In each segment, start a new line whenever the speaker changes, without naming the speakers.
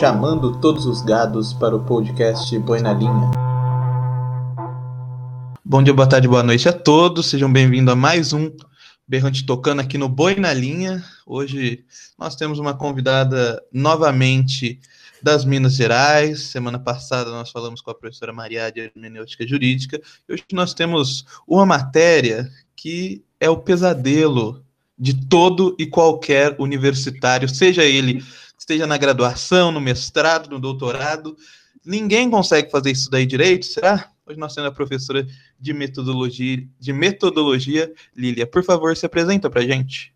chamando todos os gados para o podcast Boi na Linha. Bom dia, boa tarde, boa noite a todos. Sejam bem-vindos a mais um Berrante Tocando aqui no Boi na Linha. Hoje nós temos uma convidada novamente das Minas Gerais. Semana passada nós falamos com a professora Maria de Hermenêutica Jurídica. Hoje nós temos uma matéria que é o pesadelo de todo e qualquer universitário, seja ele esteja na graduação, no mestrado, no doutorado. Ninguém consegue fazer isso daí direito, será? Hoje nós temos a professora de metodologia, de metodologia, Lília. Por favor, se apresenta para gente.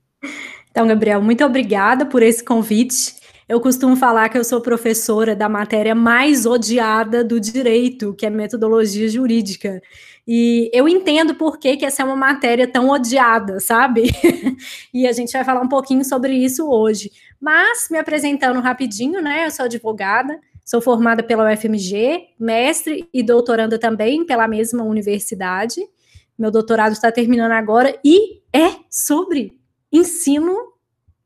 Então, Gabriel, muito obrigada por esse convite. Eu costumo falar que eu sou professora da matéria mais odiada do direito, que é metodologia jurídica. E eu entendo por que, que essa é uma matéria tão odiada, sabe? e a gente vai falar um pouquinho sobre isso hoje. Mas, me apresentando rapidinho, né? Eu sou advogada, sou formada pela UFMG, mestre e doutoranda também pela mesma universidade. Meu doutorado está terminando agora e é sobre ensino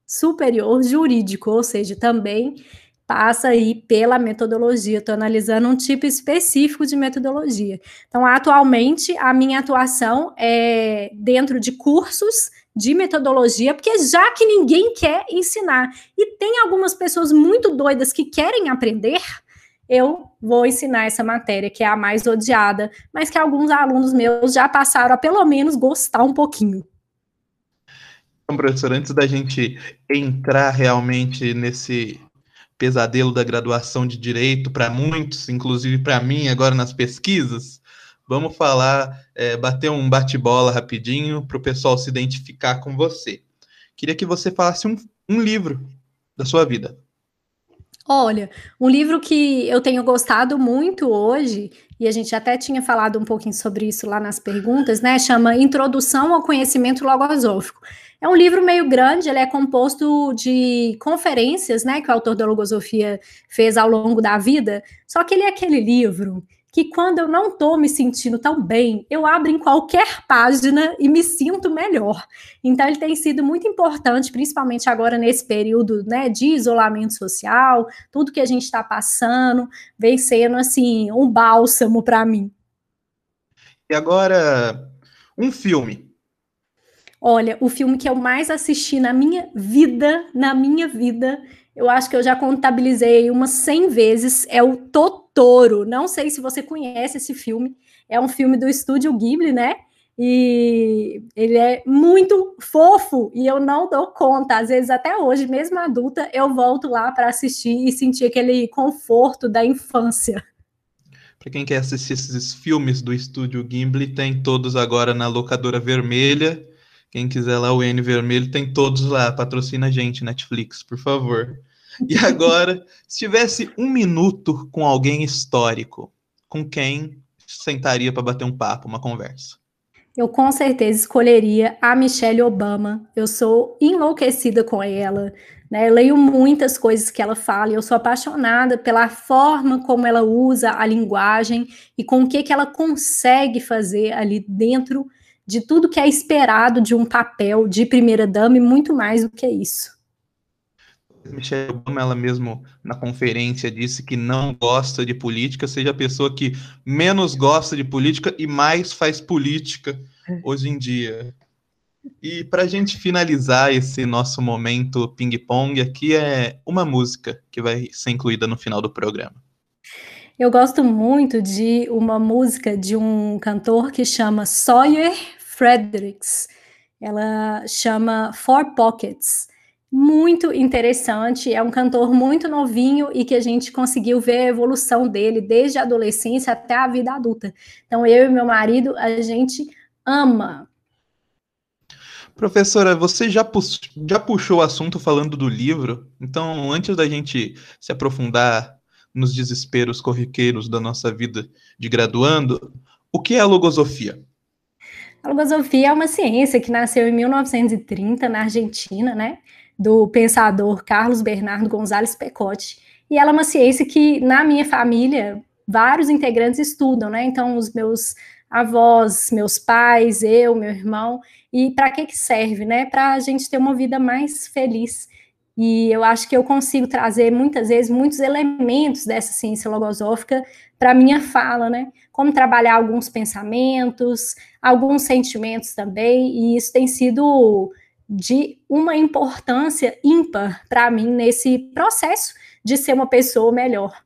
superior jurídico, ou seja, também passa aí pela metodologia. Estou analisando um tipo específico de metodologia. Então, atualmente, a minha atuação é dentro de cursos de metodologia, porque já que ninguém quer ensinar e tem algumas pessoas muito doidas que querem aprender, eu vou ensinar essa matéria que é a mais odiada, mas que alguns alunos meus já passaram a pelo menos gostar um pouquinho.
Então, professor, antes da gente entrar realmente nesse pesadelo da graduação de direito para muitos, inclusive para mim agora nas pesquisas, vamos falar, é, bater um bate-bola rapidinho para o pessoal se identificar com você. Queria que você falasse um, um livro da sua vida.
Olha, um livro que eu tenho gostado muito hoje, e a gente até tinha falado um pouquinho sobre isso lá nas perguntas, né? Chama Introdução ao Conhecimento Logosófico. É um livro meio grande, ele é composto de conferências, né, que o autor da logosofia fez ao longo da vida. Só que ele é aquele livro que quando eu não estou me sentindo tão bem, eu abro em qualquer página e me sinto melhor. Então ele tem sido muito importante, principalmente agora nesse período, né, de isolamento social, tudo que a gente está passando, vem sendo assim um bálsamo para mim.
E agora um filme
Olha, o filme que eu mais assisti na minha vida, na minha vida, eu acho que eu já contabilizei umas 100 vezes, é o Totoro. Não sei se você conhece esse filme. É um filme do estúdio Ghibli, né? E ele é muito fofo e eu não dou conta. Às vezes, até hoje, mesmo adulta, eu volto lá para assistir e sentir aquele conforto da infância.
Para quem quer assistir esses filmes do estúdio Ghibli, tem todos agora na locadora vermelha quem quiser lá o N vermelho, tem todos lá. Patrocina a gente, Netflix, por favor. E agora, se tivesse um minuto com alguém histórico, com quem sentaria para bater um papo, uma conversa?
Eu com certeza escolheria a Michelle Obama. Eu sou enlouquecida com ela. Né? Eu leio muitas coisas que ela fala e eu sou apaixonada pela forma como ela usa a linguagem e com o que, que ela consegue fazer ali dentro de tudo que é esperado de um papel de primeira-dama e muito mais do que isso.
Michelle Obama, ela mesmo na conferência disse que não gosta de política, seja a pessoa que menos gosta de política e mais faz política hoje em dia. E para a gente finalizar esse nosso momento ping-pong, aqui é uma música que vai ser incluída no final do programa.
Eu gosto muito de uma música de um cantor que chama Sawyer Fredericks. Ela chama Four Pockets. Muito interessante, é um cantor muito novinho e que a gente conseguiu ver a evolução dele desde a adolescência até a vida adulta. Então, eu e meu marido, a gente ama.
Professora, você já, pu já puxou o assunto falando do livro, então, antes da gente se aprofundar nos desesperos corriqueiros da nossa vida de graduando, o que é a logosofia?
A logosofia é uma ciência que nasceu em 1930 na Argentina, né, do pensador Carlos Bernardo Gonzalez Pecotti. E ela é uma ciência que na minha família vários integrantes estudam, né? Então os meus avós, meus pais, eu, meu irmão. E para que que serve, né? Para a gente ter uma vida mais feliz. E eu acho que eu consigo trazer muitas vezes muitos elementos dessa ciência logosófica para minha fala, né? Como trabalhar alguns pensamentos, alguns sentimentos também, e isso tem sido de uma importância ímpar para mim nesse processo de ser uma pessoa melhor.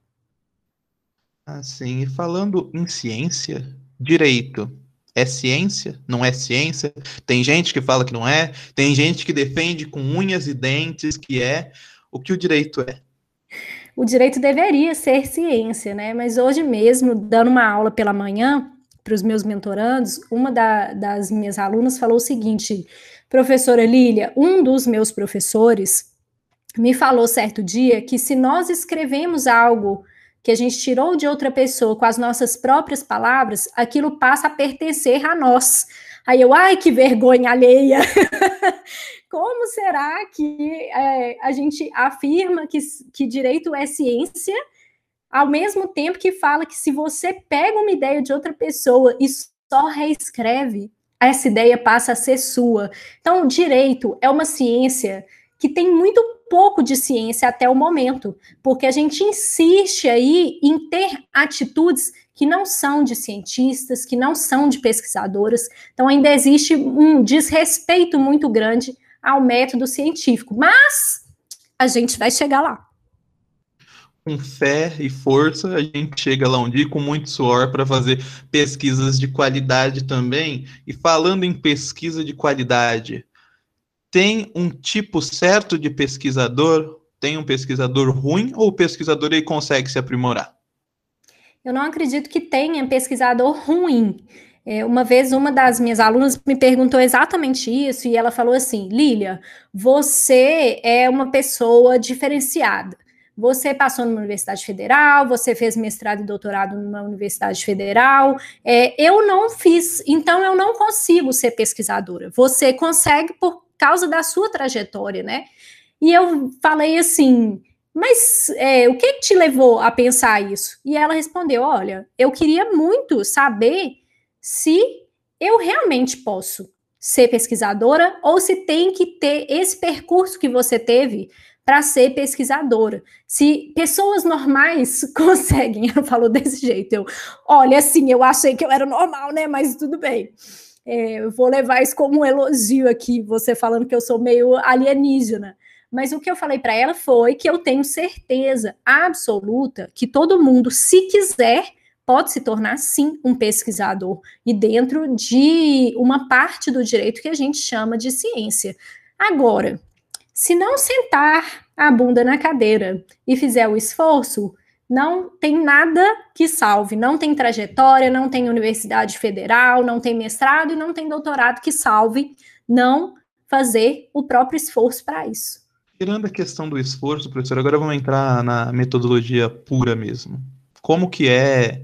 Assim, e falando em ciência, direito é ciência? Não é ciência? Tem gente que fala que não é, tem gente que defende com unhas e dentes que é. O que o direito é?
O direito deveria ser ciência, né? Mas hoje mesmo, dando uma aula pela manhã para os meus mentorandos, uma da, das minhas alunas falou o seguinte: professora Lília, um dos meus professores me falou certo dia que se nós escrevemos algo que a gente tirou de outra pessoa com as nossas próprias palavras, aquilo passa a pertencer a nós. Aí eu, ai, que vergonha alheia! Como será que é, a gente afirma que, que direito é ciência, ao mesmo tempo que fala que se você pega uma ideia de outra pessoa e só reescreve, essa ideia passa a ser sua. Então, direito é uma ciência que tem muito pouco de ciência até o momento, porque a gente insiste aí em ter atitudes que não são de cientistas, que não são de pesquisadoras. Então ainda existe um desrespeito muito grande ao método científico, mas a gente vai chegar lá.
Com fé e força, a gente chega lá um dia com muito suor para fazer pesquisas de qualidade também. E falando em pesquisa de qualidade, tem um tipo certo de pesquisador? Tem um pesquisador ruim ou o pesquisador ele consegue se aprimorar?
Eu não acredito que tenha pesquisador ruim. É, uma vez, uma das minhas alunas me perguntou exatamente isso e ela falou assim: Lília, você é uma pessoa diferenciada. Você passou numa universidade federal, você fez mestrado e doutorado numa universidade federal. É, eu não fiz, então eu não consigo ser pesquisadora. Você consegue por causa da sua trajetória, né? E eu falei assim, mas é, o que te levou a pensar isso? E ela respondeu: Olha, eu queria muito saber se eu realmente posso ser pesquisadora ou se tem que ter esse percurso que você teve para ser pesquisadora. Se pessoas normais conseguem, ela falou desse jeito, eu, olha, assim, eu achei que eu era normal, né? Mas tudo bem. É, eu vou levar isso como um elogio aqui, você falando que eu sou meio alienígena. Mas o que eu falei para ela foi que eu tenho certeza absoluta que todo mundo, se quiser, pode se tornar sim um pesquisador e dentro de uma parte do direito que a gente chama de ciência. Agora, se não sentar a bunda na cadeira e fizer o esforço, não tem nada que salve, não tem trajetória, não tem universidade federal, não tem mestrado e não tem doutorado que salve não fazer o próprio esforço para isso.
Tirando a questão do esforço, professor, agora vamos entrar na metodologia pura mesmo. Como que é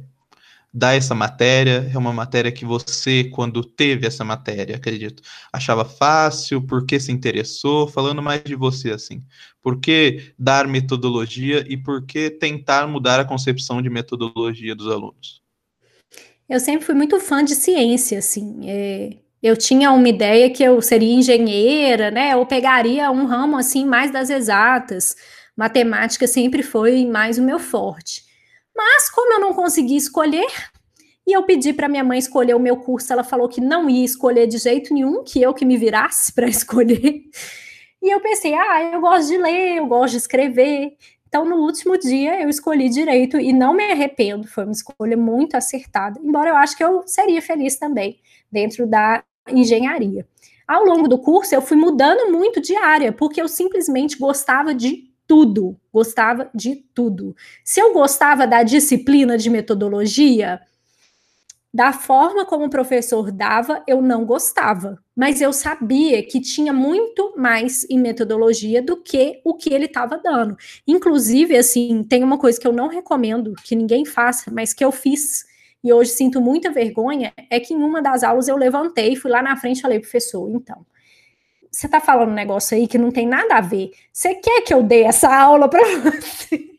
dar essa matéria? É uma matéria que você, quando teve essa matéria, acredito, achava fácil? Por que se interessou? Falando mais de você, assim. Por que dar metodologia e por que tentar mudar a concepção de metodologia dos alunos?
Eu sempre fui muito fã de ciência, assim. É, eu tinha uma ideia que eu seria engenheira, né? Ou pegaria um ramo, assim, mais das exatas. Matemática sempre foi mais o meu forte. Mas como eu não consegui escolher, e eu pedi para minha mãe escolher o meu curso, ela falou que não ia escolher de jeito nenhum, que eu que me virasse para escolher. E eu pensei, ah, eu gosto de ler, eu gosto de escrever. Então, no último dia, eu escolhi direito e não me arrependo, foi uma escolha muito acertada, embora eu acho que eu seria feliz também dentro da engenharia. Ao longo do curso, eu fui mudando muito de área, porque eu simplesmente gostava de tudo, gostava de tudo. Se eu gostava da disciplina de metodologia, da forma como o professor dava, eu não gostava, mas eu sabia que tinha muito mais em metodologia do que o que ele estava dando. Inclusive, assim, tem uma coisa que eu não recomendo que ninguém faça, mas que eu fiz e hoje sinto muita vergonha, é que em uma das aulas eu levantei, fui lá na frente e falei, professor, então, você está falando um negócio aí que não tem nada a ver. Você quer que eu dê essa aula para você?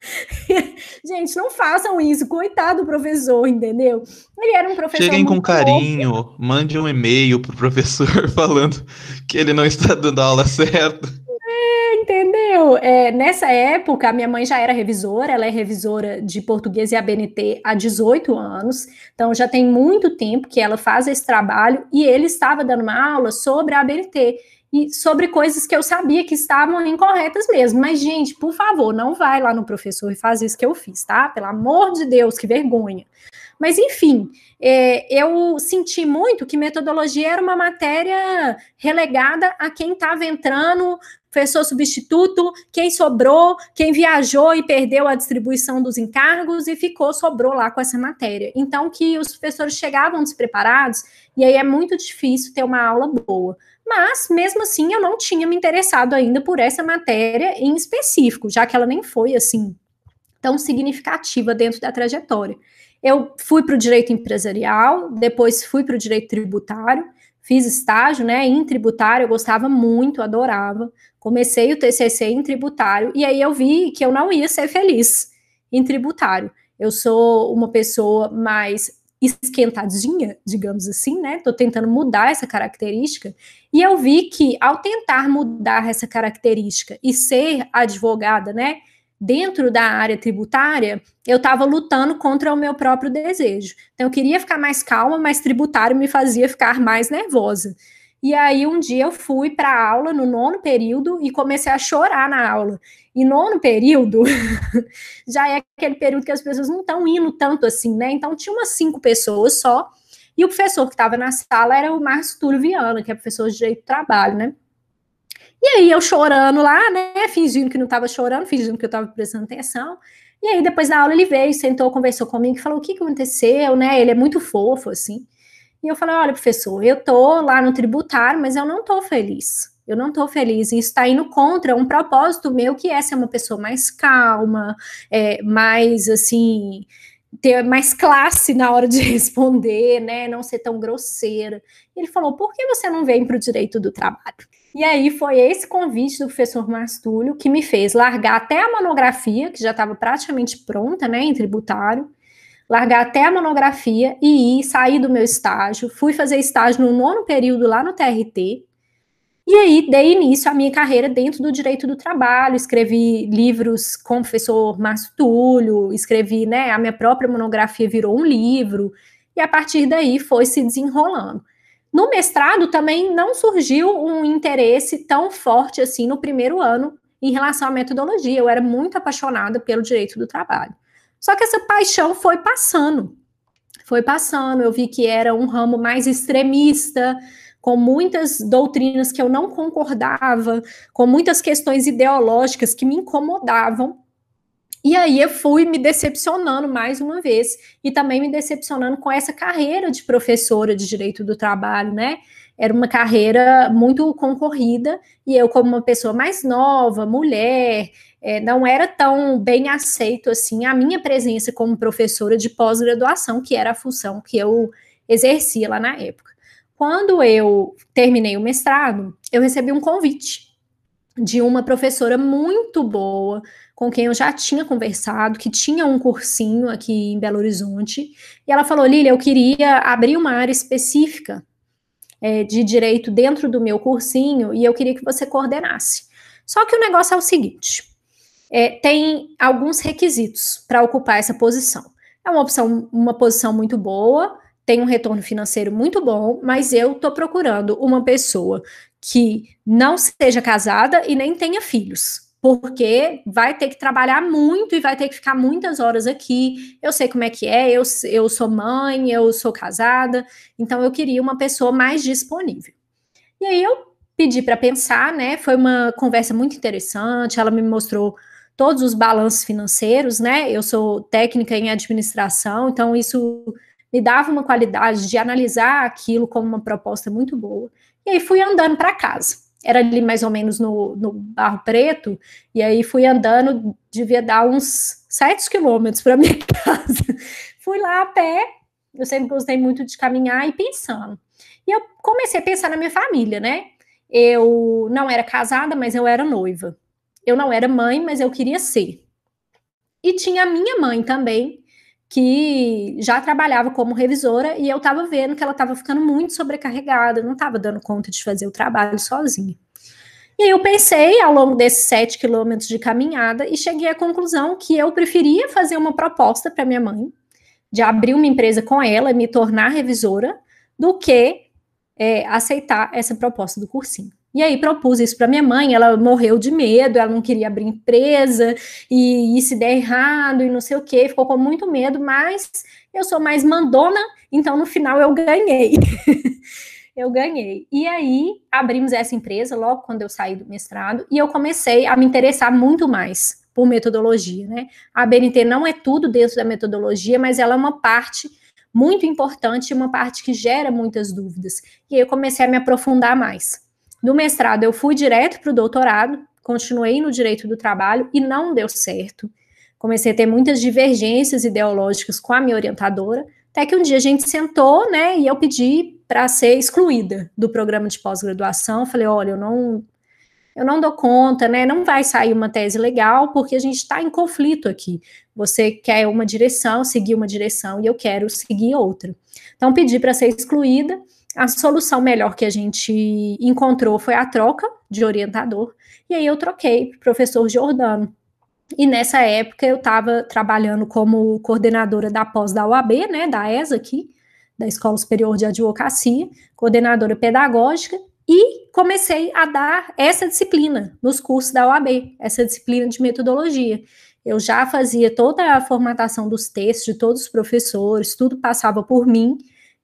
Gente, não façam isso, coitado do professor, entendeu? Ele era um professor.
Cheguem com carinho, mande um e-mail pro professor falando que ele não está dando a aula certa.
É, nessa época, a minha mãe já era revisora, ela é revisora de português e ABNT há 18 anos, então já tem muito tempo que ela faz esse trabalho, e ele estava dando uma aula sobre a ABNT e sobre coisas que eu sabia que estavam incorretas mesmo. Mas, gente, por favor, não vai lá no professor e faz isso que eu fiz, tá? Pelo amor de Deus, que vergonha. Mas, enfim, é, eu senti muito que metodologia era uma matéria relegada a quem estava entrando, professor substituto, quem sobrou, quem viajou e perdeu a distribuição dos encargos e ficou, sobrou lá com essa matéria. Então, que os professores chegavam despreparados, e aí é muito difícil ter uma aula boa mas mesmo assim eu não tinha me interessado ainda por essa matéria em específico, já que ela nem foi assim tão significativa dentro da trajetória. Eu fui para o direito empresarial, depois fui para o direito tributário, fiz estágio, né, em tributário, eu gostava muito, adorava. Comecei o TCC em tributário e aí eu vi que eu não ia ser feliz em tributário. Eu sou uma pessoa mais esquentadinha, digamos assim, né? Tô tentando mudar essa característica e eu vi que ao tentar mudar essa característica e ser advogada, né, dentro da área tributária, eu estava lutando contra o meu próprio desejo. Então eu queria ficar mais calma, mas tributário me fazia ficar mais nervosa. E aí um dia eu fui para a aula no nono período e comecei a chorar na aula. E nono período já é aquele período que as pessoas não estão indo tanto assim, né? Então tinha umas cinco pessoas só. E o professor que estava na sala era o Márcio Túlio Viana, que é professor de Direito do Trabalho, né? E aí eu chorando lá, né? Fingindo que não estava chorando, fingindo que eu estava prestando atenção. E aí depois da aula ele veio, sentou, conversou comigo e falou o que, que aconteceu, né? Ele é muito fofo, assim. E eu falei: olha, professor, eu tô lá no tributário, mas eu não tô feliz. Eu não tô feliz. E isso está indo contra um propósito meu, que é ser uma pessoa mais calma, é, mais assim, ter mais classe na hora de responder, né? Não ser tão grosseira. Ele falou: por que você não vem para o direito do trabalho? E aí foi esse convite do professor Mastúlio que me fez largar até a monografia, que já estava praticamente pronta, né, em tributário, largar até a monografia e ir, sair do meu estágio. Fui fazer estágio no nono período lá no TRT. E aí dei início à minha carreira dentro do direito do trabalho, escrevi livros com o professor Márcio escrevi, né, a minha própria monografia virou um livro, e a partir daí foi se desenrolando. No mestrado também não surgiu um interesse tão forte assim no primeiro ano em relação à metodologia. Eu era muito apaixonada pelo direito do trabalho. Só que essa paixão foi passando, foi passando. Eu vi que era um ramo mais extremista, com muitas doutrinas que eu não concordava, com muitas questões ideológicas que me incomodavam. E aí eu fui me decepcionando mais uma vez e também me decepcionando com essa carreira de professora de direito do trabalho, né? Era uma carreira muito concorrida e eu como uma pessoa mais nova, mulher, é, não era tão bem aceito assim a minha presença como professora de pós-graduação, que era a função que eu exercia lá na época. Quando eu terminei o mestrado, eu recebi um convite de uma professora muito boa, com quem eu já tinha conversado, que tinha um cursinho aqui em Belo Horizonte, e ela falou: Lília, eu queria abrir uma área específica é, de direito dentro do meu cursinho e eu queria que você coordenasse. Só que o negócio é o seguinte: é, tem alguns requisitos para ocupar essa posição. É uma opção, uma posição muito boa, tem um retorno financeiro muito bom, mas eu estou procurando uma pessoa que não seja casada e nem tenha filhos, porque vai ter que trabalhar muito e vai ter que ficar muitas horas aqui. Eu sei como é que é, eu, eu sou mãe, eu sou casada, então eu queria uma pessoa mais disponível. E aí eu pedi para pensar, né? Foi uma conversa muito interessante, ela me mostrou todos os balanços financeiros, né? Eu sou técnica em administração, então isso me dava uma qualidade de analisar aquilo como uma proposta muito boa. E aí fui andando para casa. Era ali mais ou menos no, no Barro Preto, e aí fui andando, devia dar uns sete quilômetros para minha casa. fui lá a pé, eu sempre gostei muito de caminhar e pensando. E eu comecei a pensar na minha família, né? Eu não era casada, mas eu era noiva. Eu não era mãe, mas eu queria ser. E tinha a minha mãe também, que já trabalhava como revisora, e eu estava vendo que ela estava ficando muito sobrecarregada, não estava dando conta de fazer o trabalho sozinha. E aí eu pensei ao longo desses sete quilômetros de caminhada e cheguei à conclusão que eu preferia fazer uma proposta para minha mãe, de abrir uma empresa com ela e me tornar revisora, do que é, aceitar essa proposta do cursinho. E aí propus isso para minha mãe, ela morreu de medo, ela não queria abrir empresa e, e se der errado e não sei o que, ficou com muito medo, mas eu sou mais mandona, então no final eu ganhei. eu ganhei. E aí abrimos essa empresa logo quando eu saí do mestrado e eu comecei a me interessar muito mais por metodologia, né? A BNT não é tudo dentro da metodologia, mas ela é uma parte muito importante, uma parte que gera muitas dúvidas. E aí eu comecei a me aprofundar mais. Do mestrado, eu fui direto para o doutorado, continuei no direito do trabalho e não deu certo. Comecei a ter muitas divergências ideológicas com a minha orientadora, até que um dia a gente sentou, né, e eu pedi para ser excluída do programa de pós-graduação. Falei, olha, eu não, eu não dou conta, né? Não vai sair uma tese legal porque a gente está em conflito aqui. Você quer uma direção, seguir uma direção e eu quero seguir outra. Então pedi para ser excluída a solução melhor que a gente encontrou foi a troca de orientador, e aí eu troquei professor Jordano. E nessa época eu estava trabalhando como coordenadora da pós da UAB, né, da ESA aqui, da Escola Superior de Advocacia, coordenadora pedagógica, e comecei a dar essa disciplina nos cursos da UAB, essa disciplina de metodologia. Eu já fazia toda a formatação dos textos de todos os professores, tudo passava por mim,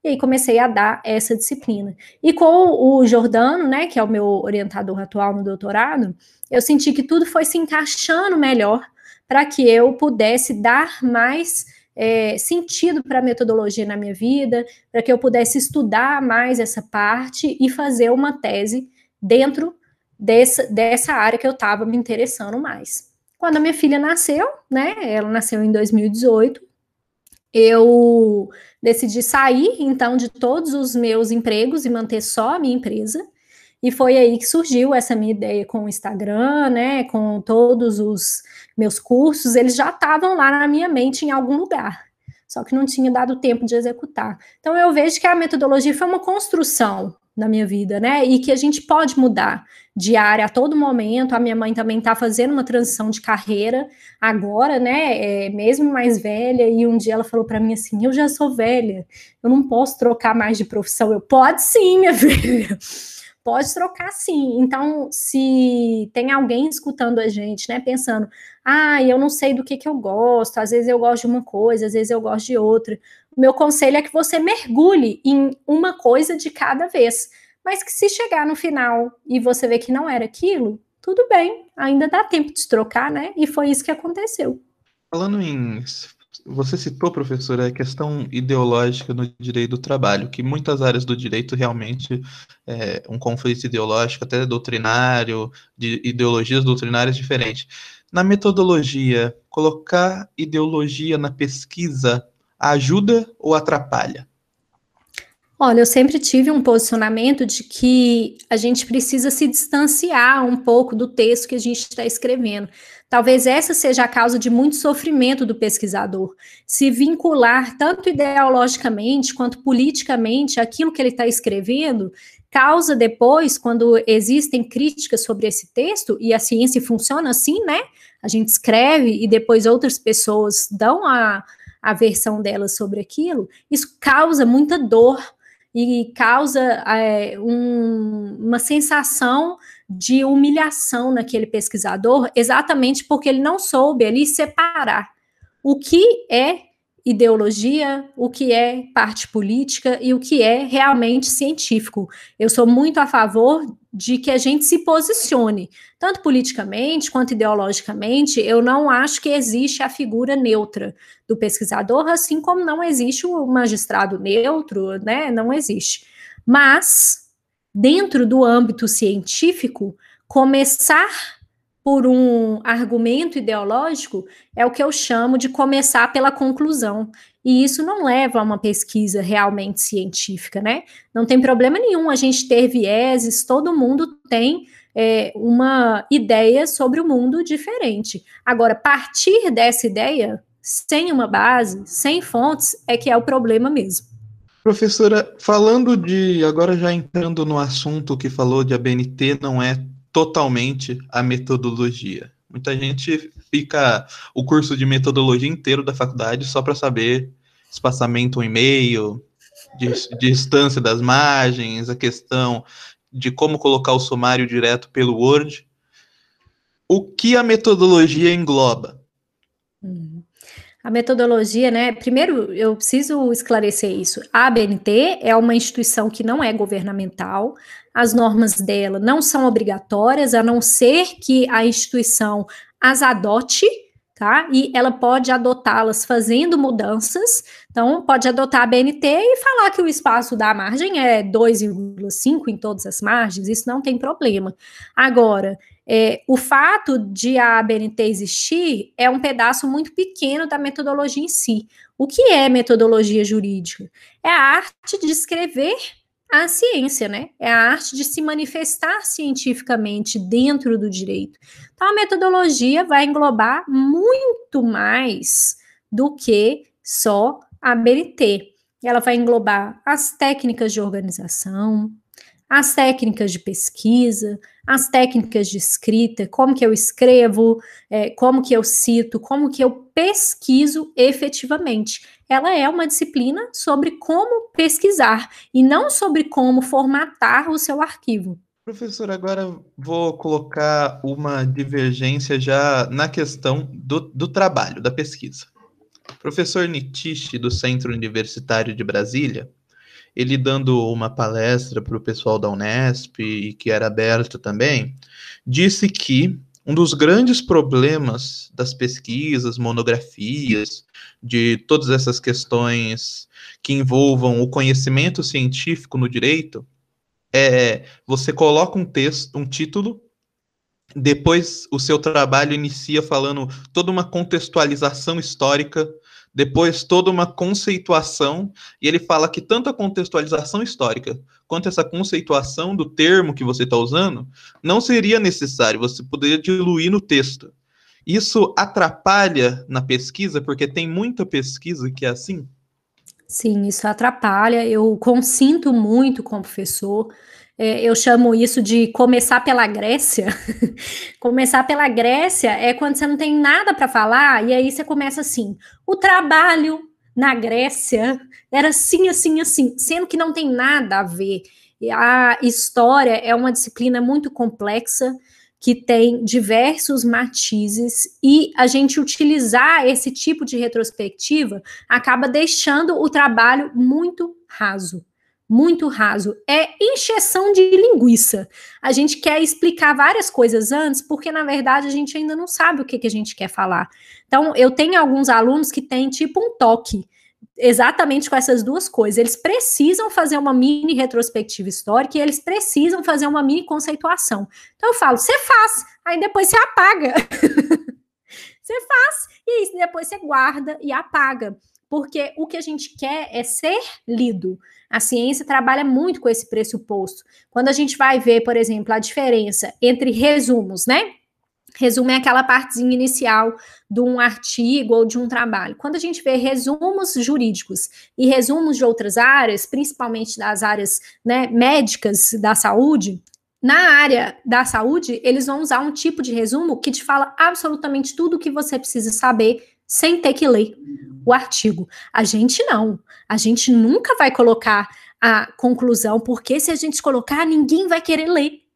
e aí comecei a dar essa disciplina. E com o Jordano, né, que é o meu orientador atual no doutorado, eu senti que tudo foi se encaixando melhor para que eu pudesse dar mais é, sentido para a metodologia na minha vida, para que eu pudesse estudar mais essa parte e fazer uma tese dentro dessa, dessa área que eu estava me interessando mais. Quando a minha filha nasceu, né, ela nasceu em 2018, eu decidi sair, então, de todos os meus empregos e manter só a minha empresa. E foi aí que surgiu essa minha ideia com o Instagram, né? Com todos os meus cursos, eles já estavam lá na minha mente em algum lugar. Só que não tinha dado tempo de executar. Então eu vejo que a metodologia foi uma construção na minha vida, né? E que a gente pode mudar de área a todo momento. A minha mãe também está fazendo uma transição de carreira agora, né? É, mesmo mais velha. E um dia ela falou para mim assim: Eu já sou velha, eu não posso trocar mais de profissão. Eu pode sim, minha filha. Pode trocar sim. Então, se tem alguém escutando a gente, né, pensando, ah, eu não sei do que, que eu gosto, às vezes eu gosto de uma coisa, às vezes eu gosto de outra meu conselho é que você mergulhe em uma coisa de cada vez. Mas que se chegar no final e você ver que não era aquilo, tudo bem, ainda dá tempo de trocar, né? E foi isso que aconteceu.
Falando em. Você citou, professora, a questão ideológica no direito do trabalho, que muitas áreas do direito realmente é um conflito ideológico, até doutrinário, de ideologias doutrinárias diferentes. Na metodologia, colocar ideologia na pesquisa ajuda ou atrapalha?
Olha, eu sempre tive um posicionamento de que a gente precisa se distanciar um pouco do texto que a gente está escrevendo. Talvez essa seja a causa de muito sofrimento do pesquisador. Se vincular tanto ideologicamente quanto politicamente aquilo que ele está escrevendo, causa depois, quando existem críticas sobre esse texto, e a ciência funciona assim, né? A gente escreve e depois outras pessoas dão a a versão dela sobre aquilo, isso causa muita dor e causa é, um, uma sensação de humilhação naquele pesquisador, exatamente porque ele não soube ali separar o que é ideologia, o que é parte política e o que é realmente científico. Eu sou muito a favor de que a gente se posicione, tanto politicamente quanto ideologicamente. Eu não acho que existe a figura neutra do pesquisador, assim como não existe o magistrado neutro, né? Não existe. Mas, dentro do âmbito científico, começar por um argumento ideológico é o que eu chamo de começar pela conclusão. E isso não leva a uma pesquisa realmente científica, né? Não tem problema nenhum a gente ter vieses, todo mundo tem é, uma ideia sobre o mundo diferente. Agora, partir dessa ideia sem uma base, sem fontes, é que é o problema mesmo.
Professora, falando de. Agora já entrando no assunto que falou de ABNT, não é totalmente a metodologia? Muita gente fica o curso de metodologia inteiro da faculdade só para saber espaçamento um e-mail, distância das margens, a questão de como colocar o sumário direto pelo Word. O que a metodologia engloba?
Uhum. A metodologia, né? Primeiro, eu preciso esclarecer isso. A ABNT é uma instituição que não é governamental, as normas dela não são obrigatórias, a não ser que a instituição as adote, tá? E ela pode adotá-las fazendo mudanças. Então, pode adotar a BNT e falar que o espaço da margem é 2,5 em todas as margens, isso não tem problema. Agora, é, o fato de a BNT existir é um pedaço muito pequeno da metodologia em si. O que é metodologia jurídica? É a arte de escrever a ciência, né? É a arte de se manifestar cientificamente dentro do direito. Então, a metodologia vai englobar muito mais do que só a BNT. Ela vai englobar as técnicas de organização, as técnicas de pesquisa, as técnicas de escrita, como que eu escrevo, é, como que eu cito, como que eu pesquiso efetivamente ela é uma disciplina sobre como pesquisar e não sobre como formatar o seu arquivo.
Professor, agora vou colocar uma divergência já na questão do, do trabalho, da pesquisa. professor Nitish, do Centro Universitário de Brasília, ele dando uma palestra para o pessoal da Unesp, e que era aberta também, disse que um dos grandes problemas das pesquisas, monografias, de todas essas questões que envolvam o conhecimento científico no direito, é você coloca um texto, um título, depois o seu trabalho inicia falando toda uma contextualização histórica depois toda uma conceituação, e ele fala que tanto a contextualização histórica quanto essa conceituação do termo que você está usando não seria necessário, você poderia diluir no texto. Isso atrapalha na pesquisa, porque tem muita pesquisa que é assim?
Sim, isso atrapalha. Eu consinto muito com o professor eu chamo isso de começar pela Grécia. começar pela Grécia é quando você não tem nada para falar, e aí você começa assim: o trabalho na Grécia era assim, assim, assim, sendo que não tem nada a ver. A história é uma disciplina muito complexa que tem diversos matizes e a gente utilizar esse tipo de retrospectiva acaba deixando o trabalho muito raso muito raso. É encheção de linguiça. A gente quer explicar várias coisas antes, porque na verdade a gente ainda não sabe o que, que a gente quer falar. Então, eu tenho alguns alunos que têm tipo um toque exatamente com essas duas coisas. Eles precisam fazer uma mini retrospectiva histórica e eles precisam fazer uma mini conceituação. Então eu falo, você faz, aí depois você apaga. você faz e depois você guarda e apaga porque o que a gente quer é ser lido. A ciência trabalha muito com esse pressuposto. Quando a gente vai ver, por exemplo, a diferença entre resumos, né? Resumo é aquela partezinha inicial de um artigo ou de um trabalho. Quando a gente vê resumos jurídicos e resumos de outras áreas, principalmente das áreas né, médicas da saúde, na área da saúde, eles vão usar um tipo de resumo que te fala absolutamente tudo o que você precisa saber sem ter que ler o artigo. A gente não. A gente nunca vai colocar a conclusão, porque se a gente colocar, ninguém vai querer ler.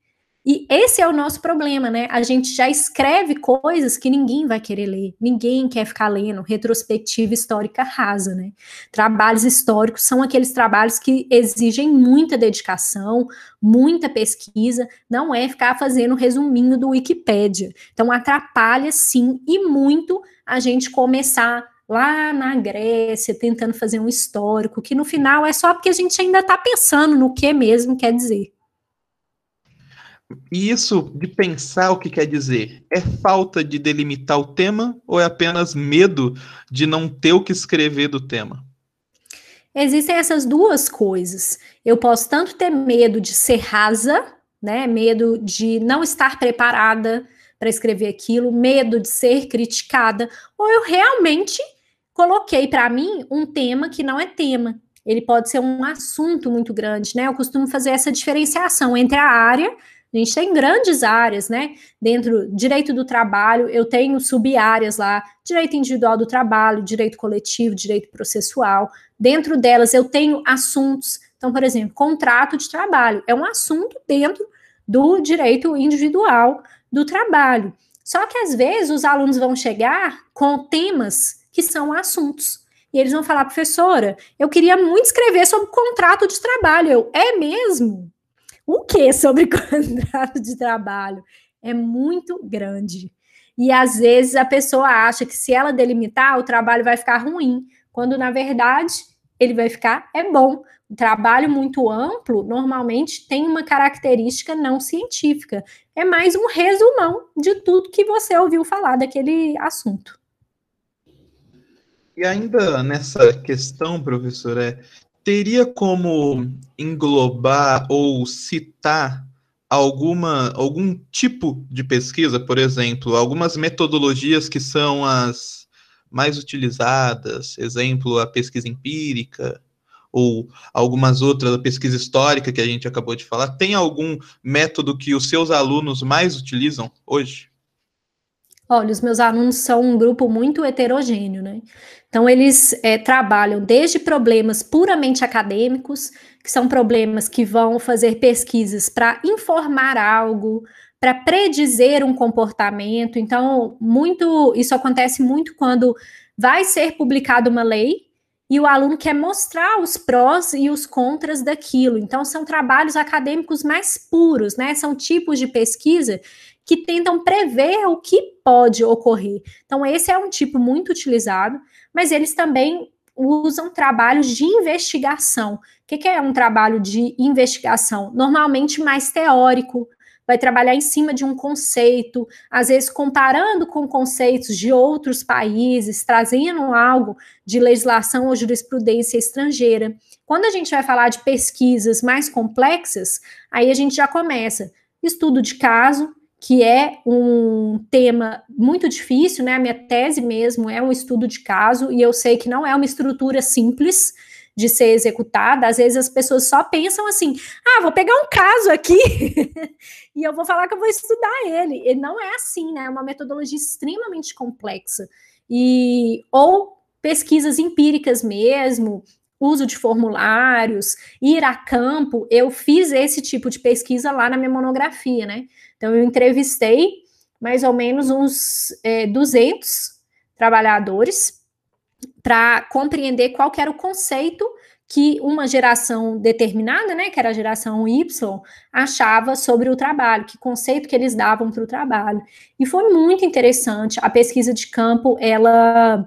E esse é o nosso problema, né? A gente já escreve coisas que ninguém vai querer ler, ninguém quer ficar lendo retrospectiva histórica rasa, né? Trabalhos históricos são aqueles trabalhos que exigem muita dedicação, muita pesquisa, não é ficar fazendo resuminho do Wikipédia. Então atrapalha sim e muito a gente começar lá na Grécia, tentando fazer um histórico, que no final é só porque a gente ainda está pensando no que mesmo quer dizer.
E isso de pensar o que quer dizer, é falta de delimitar o tema ou é apenas medo de não ter o que escrever do tema?
Existem essas duas coisas. Eu posso tanto ter medo de ser rasa, né, medo de não estar preparada para escrever aquilo, medo de ser criticada, ou eu realmente coloquei para mim um tema que não é tema. Ele pode ser um assunto muito grande, né? Eu costumo fazer essa diferenciação entre a área A gente tem grandes áreas, né? Dentro direito do trabalho, eu tenho sub-áreas lá, direito individual do trabalho, direito coletivo, direito processual. Dentro delas eu tenho assuntos. Então, por exemplo, contrato de trabalho é um assunto dentro do direito individual do trabalho. Só que às vezes os alunos vão chegar com temas que são assuntos. E eles vão falar, professora, eu queria muito escrever sobre contrato de trabalho. Eu, é mesmo? O que sobre contrato de trabalho? É muito grande. E às vezes a pessoa acha que se ela delimitar, o trabalho vai ficar ruim, quando na verdade ele vai ficar é bom. Trabalho muito amplo normalmente tem uma característica não científica. É mais um resumão de tudo que você ouviu falar daquele assunto.
E ainda nessa questão, professora, é, teria como englobar ou citar alguma algum tipo de pesquisa, por exemplo, algumas metodologias que são as mais utilizadas, exemplo, a pesquisa empírica ou algumas outras, a pesquisa histórica que a gente acabou de falar, tem algum método que os seus alunos mais utilizam hoje?
Olha, os meus alunos são um grupo muito heterogêneo, né? Então, eles é, trabalham desde problemas puramente acadêmicos, que são problemas que vão fazer pesquisas para informar algo, para predizer um comportamento. Então, muito isso acontece muito quando vai ser publicada uma lei e o aluno quer mostrar os prós e os contras daquilo. Então, são trabalhos acadêmicos mais puros, né? São tipos de pesquisa que tentam prever o que pode ocorrer. Então, esse é um tipo muito utilizado, mas eles também usam trabalhos de investigação. O que, é um trabalho de investigação? Normalmente mais teórico, vai trabalhar em cima de um conceito, às vezes comparando com conceitos de outros países, trazendo algo de legislação ou jurisprudência estrangeira. Quando a gente vai falar de pesquisas mais complexas, aí a gente já começa estudo de caso, que é um tema muito difícil, né? A minha tese mesmo é um estudo de caso, e eu sei que não é uma estrutura simples de ser executada. Às vezes as pessoas só pensam assim: ah, vou pegar um caso aqui e eu vou falar que eu vou estudar ele. E não é assim, né? É uma metodologia extremamente complexa. E ou pesquisas empíricas mesmo, uso de formulários, ir a campo. Eu fiz esse tipo de pesquisa lá na minha monografia, né? Então, eu entrevistei mais ou menos uns é, 200 trabalhadores para compreender qual era o conceito que uma geração determinada, né, que era a geração Y, achava sobre o trabalho, que conceito que eles davam para o trabalho. E foi muito interessante. A pesquisa de campo, ela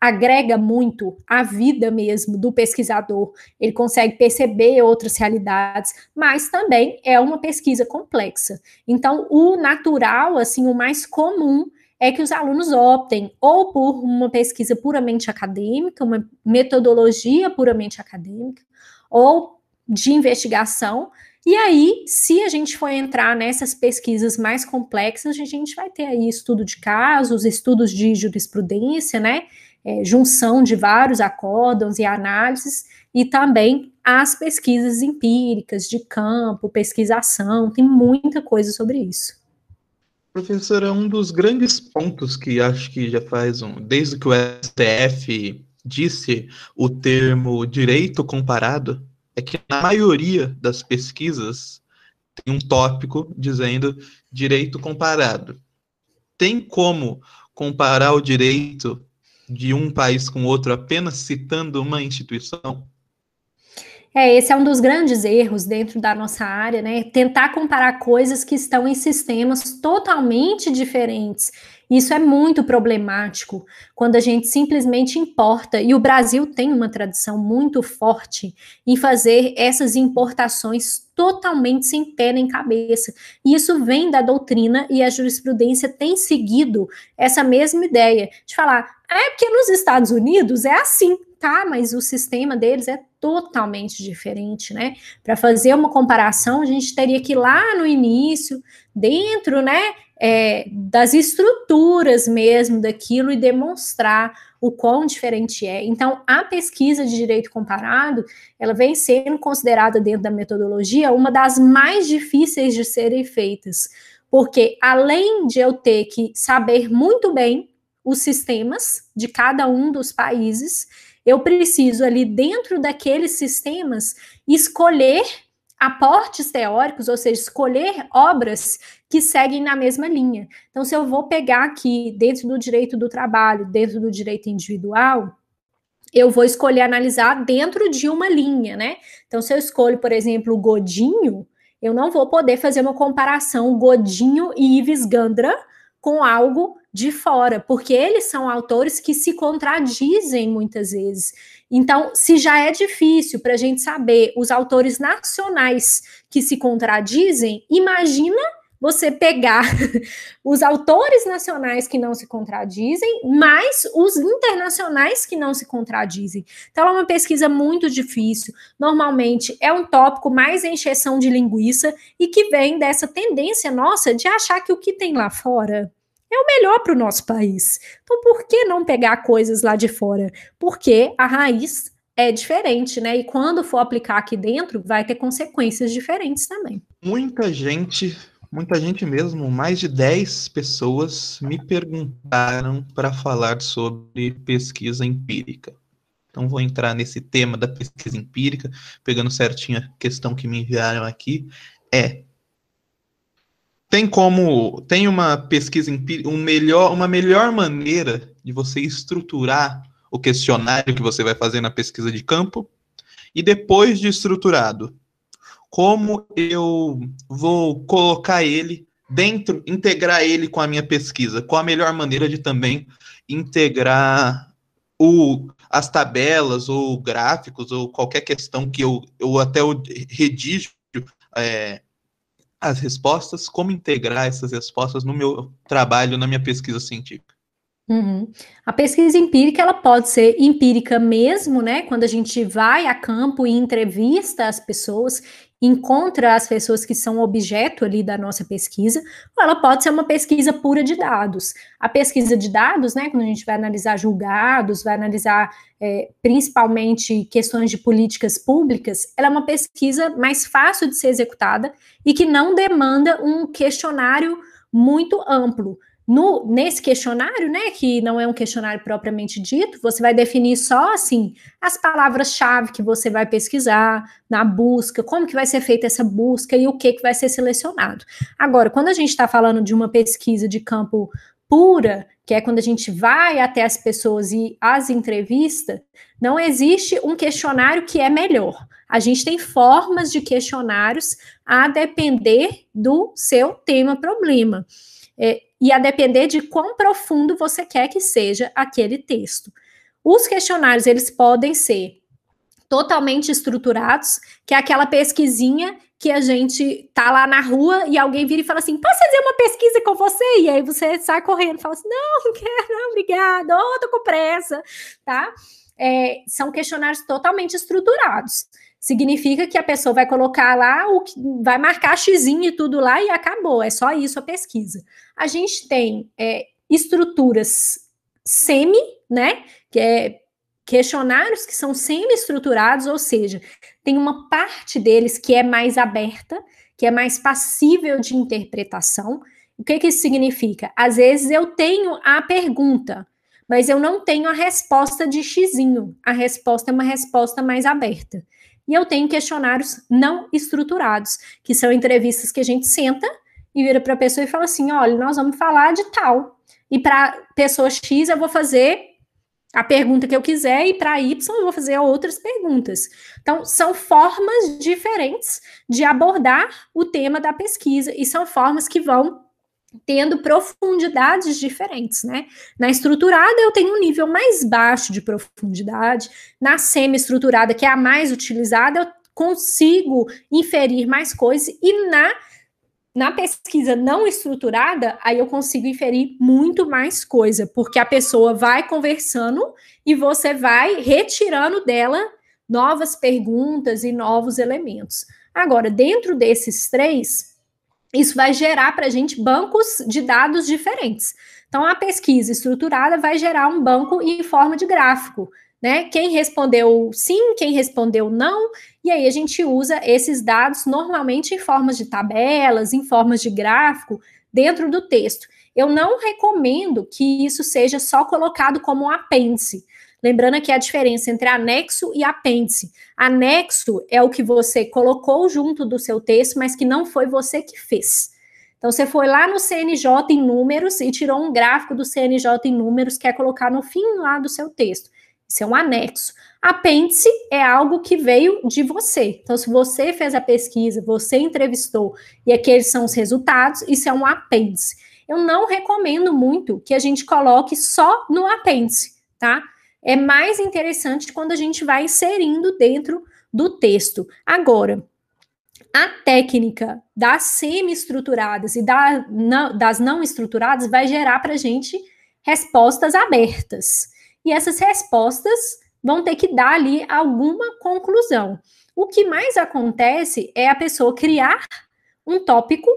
agrega muito à vida mesmo do pesquisador. Ele consegue perceber outras realidades, mas também é uma pesquisa complexa. Então, o natural, assim, o mais comum é que os alunos optem ou por uma pesquisa puramente acadêmica, uma metodologia puramente acadêmica, ou de investigação. E aí, se a gente for entrar nessas pesquisas mais complexas, a gente vai ter aí estudo de casos, estudos de jurisprudência, né? é, junção de vários acórdons e análises, e também as pesquisas empíricas de campo, pesquisação, tem muita coisa sobre isso.
Professora, um dos grandes pontos que acho que já faz um, desde que o STF disse o termo direito comparado, é que na maioria das pesquisas tem um tópico dizendo direito comparado. Tem como comparar o direito de um país com outro apenas citando uma instituição?
É, esse é um dos grandes erros dentro da nossa área, né? Tentar comparar coisas que estão em sistemas totalmente diferentes. Isso é muito problemático quando a gente simplesmente importa, e o Brasil tem uma tradição muito forte em fazer essas importações totalmente sem pé nem cabeça. E isso vem da doutrina e a jurisprudência tem seguido essa mesma ideia de falar, é porque nos Estados Unidos é assim, tá? Mas o sistema deles é totalmente diferente, né? Para fazer uma comparação, a gente teria que ir lá no início, dentro, né? é, das estruturas mesmo daquilo e demonstrar o quão diferente é. Então, a pesquisa de direito comparado, ela vem sendo considerada dentro da metodologia uma das mais difíceis de serem feitas, porque além de eu ter que saber muito bem os sistemas de cada um dos países, eu preciso ali dentro daqueles sistemas escolher aportes teóricos, ou seja, escolher obras que seguem na mesma linha. Então, se eu vou pegar aqui dentro do direito do trabalho, dentro do direito individual, eu vou escolher analisar dentro de uma linha, né? Então, se eu escolho, por exemplo, Godinho, eu não vou poder fazer uma comparação Godinho e Ives Gandra com algo de fora, porque eles são autores que se contradizem muitas vezes. Então, se já é difícil para a gente saber os autores nacionais que se contradizem, imagina você pegar os autores nacionais que não se contradizem, mais os internacionais que não se contradizem. Então, é uma pesquisa muito difícil. Normalmente é um tópico mais encheção de linguiça e que vem dessa tendência nossa de achar que o que tem lá fora é o melhor para o nosso país. Então, por que não pegar coisas lá de fora? Porque a raiz é diferente, né? E quando for aplicar aqui dentro, vai ter consequências diferentes também.
Muita gente, muita gente mesmo, mais de 10 pessoas me perguntaram para falar sobre pesquisa empírica. Então, vou entrar nesse tema da pesquisa empírica, pegando certinho a questão que me enviaram aqui. É tem como tem uma pesquisa empírica, um melhor, uma melhor maneira de você estruturar o questionário que você vai fazer na pesquisa de campo e depois de estruturado, como eu vou colocar ele dentro, integrar ele com a minha pesquisa? Qual a melhor maneira de também integrar o, as tabelas ou gráficos ou qualquer questão que eu, eu até redijo é, as respostas, como integrar essas respostas no meu trabalho, na minha pesquisa científica.
Uhum. A pesquisa empírica ela pode ser empírica mesmo, né? Quando a gente vai a campo e entrevista as pessoas, encontra as pessoas que são objeto ali da nossa pesquisa, ou ela pode ser uma pesquisa pura de dados. A pesquisa de dados, né? Quando a gente vai analisar julgados, vai analisar é, principalmente questões de políticas públicas, ela é uma pesquisa mais fácil de ser executada e que não demanda um questionário muito amplo. No, nesse questionário, né, que não é um questionário propriamente dito, você vai definir só assim as palavras-chave que você vai pesquisar na busca, como que vai ser feita essa busca e o que, que vai ser selecionado. Agora, quando a gente está falando de uma pesquisa de campo pura, que é quando a gente vai até as pessoas e as entrevista, não existe um questionário que é melhor. A gente tem formas de questionários a depender do seu tema-problema. É, e a depender de quão profundo você quer que seja aquele texto. Os questionários, eles podem ser totalmente estruturados, que é aquela pesquisinha que a gente tá lá na rua e alguém vira e fala assim: posso fazer uma pesquisa com você? E aí você sai correndo fala assim: não, não quero, não, obrigada, oh, tô com pressa, tá? É, são questionários totalmente estruturados significa que a pessoa vai colocar lá o que vai marcar xizinho e tudo lá e acabou. É só isso a pesquisa. A gente tem é, estruturas semi, né? Que é questionários que são semi-estruturados, ou seja, tem uma parte deles que é mais aberta, que é mais passível de interpretação. O que, que isso significa? Às vezes eu tenho a pergunta, mas eu não tenho a resposta de xizinho. A resposta é uma resposta mais aberta. E eu tenho questionários não estruturados, que são entrevistas que a gente senta e vira para a pessoa e fala assim: olha, nós vamos falar de tal. E para pessoa X eu vou fazer a pergunta que eu quiser, e para Y eu vou fazer outras perguntas. Então, são formas diferentes de abordar o tema da pesquisa, e são formas que vão tendo profundidades diferentes, né? Na estruturada eu tenho um nível mais baixo de profundidade, na semi-estruturada, que é a mais utilizada, eu consigo inferir mais coisas e na na pesquisa não estruturada, aí eu consigo inferir muito mais coisa, porque a pessoa vai conversando e você vai retirando dela novas perguntas e novos elementos. Agora, dentro desses três, isso vai gerar para a gente bancos de dados diferentes. Então, a pesquisa estruturada vai gerar um banco em forma de gráfico, né? Quem respondeu sim, quem respondeu não, e aí a gente usa esses dados normalmente em formas de tabelas, em formas de gráfico, dentro do texto. Eu não recomendo que isso seja só colocado como um apêndice. Lembrando aqui a diferença entre anexo e apêndice. Anexo é o que você colocou junto do seu texto, mas que não foi você que fez. Então, você foi lá no CNJ em números e tirou um gráfico do CNJ em números, quer colocar no fim lá do seu texto. Isso é um anexo. Apêndice é algo que veio de você. Então, se você fez a pesquisa, você entrevistou e aqueles são os resultados, isso é um apêndice. Eu não recomendo muito que a gente coloque só no apêndice, tá? É mais interessante quando a gente vai inserindo dentro do texto. Agora, a técnica das semi-estruturadas e da, não, das não estruturadas vai gerar para a gente respostas abertas. E essas respostas vão ter que dar ali alguma conclusão. O que mais acontece é a pessoa criar um tópico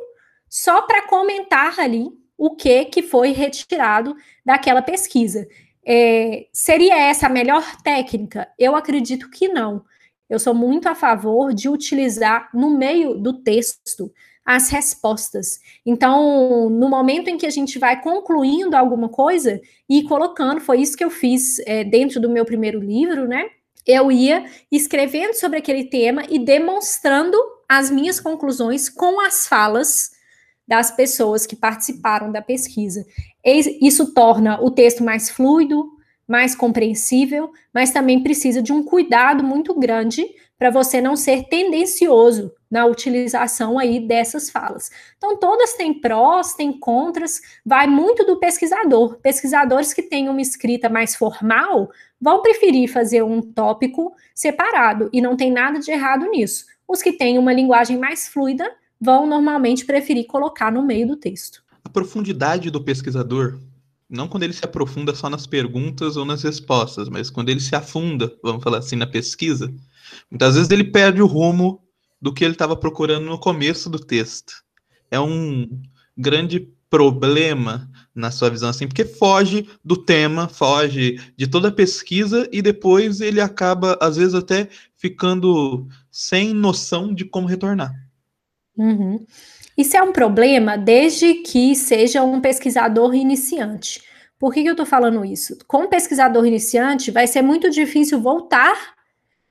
só para comentar ali o que, que foi retirado daquela pesquisa. É, seria essa a melhor técnica? Eu acredito que não. Eu sou muito a favor de utilizar no meio do texto as respostas. Então, no momento em que a gente vai concluindo alguma coisa e colocando, foi isso que eu fiz é, dentro do meu primeiro livro, né? Eu ia escrevendo sobre aquele tema e demonstrando as minhas conclusões com as falas das pessoas que participaram da pesquisa. Isso torna o texto mais fluido, mais compreensível, mas também precisa de um cuidado muito grande para você não ser tendencioso na utilização aí dessas falas. Então, todas têm prós, têm contras, vai muito do pesquisador. Pesquisadores que têm uma escrita mais formal vão preferir fazer um tópico separado, e não tem nada de errado nisso. Os que têm uma linguagem mais fluida vão normalmente preferir colocar no meio do texto.
A profundidade do pesquisador, não quando ele se aprofunda só nas perguntas ou nas respostas, mas quando ele se afunda, vamos falar assim, na pesquisa, muitas vezes ele perde o rumo do que ele estava procurando no começo do texto. É um grande problema na sua visão assim, porque foge do tema, foge de toda a pesquisa e depois ele acaba às vezes até ficando sem noção de como retornar.
Uhum. Isso é um problema desde que seja um pesquisador iniciante. Por que, que eu estou falando isso? Com um pesquisador iniciante, vai ser muito difícil voltar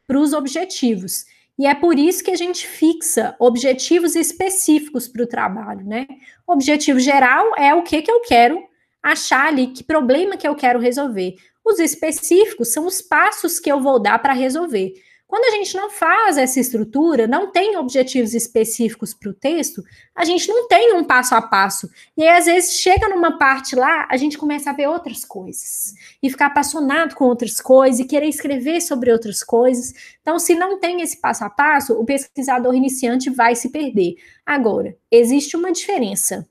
para os objetivos. E é por isso que a gente fixa objetivos específicos para o trabalho, né? O objetivo geral é o que, que eu quero achar ali, que problema que eu quero resolver. Os específicos são os passos que eu vou dar para resolver. Quando a gente não faz essa estrutura, não tem objetivos específicos para o texto, a gente não tem um passo a passo. E aí, às vezes, chega numa parte lá, a gente começa a ver outras coisas e ficar apaixonado com outras coisas e querer escrever sobre outras coisas. Então, se não tem esse passo a passo, o pesquisador iniciante vai se perder. Agora, existe uma diferença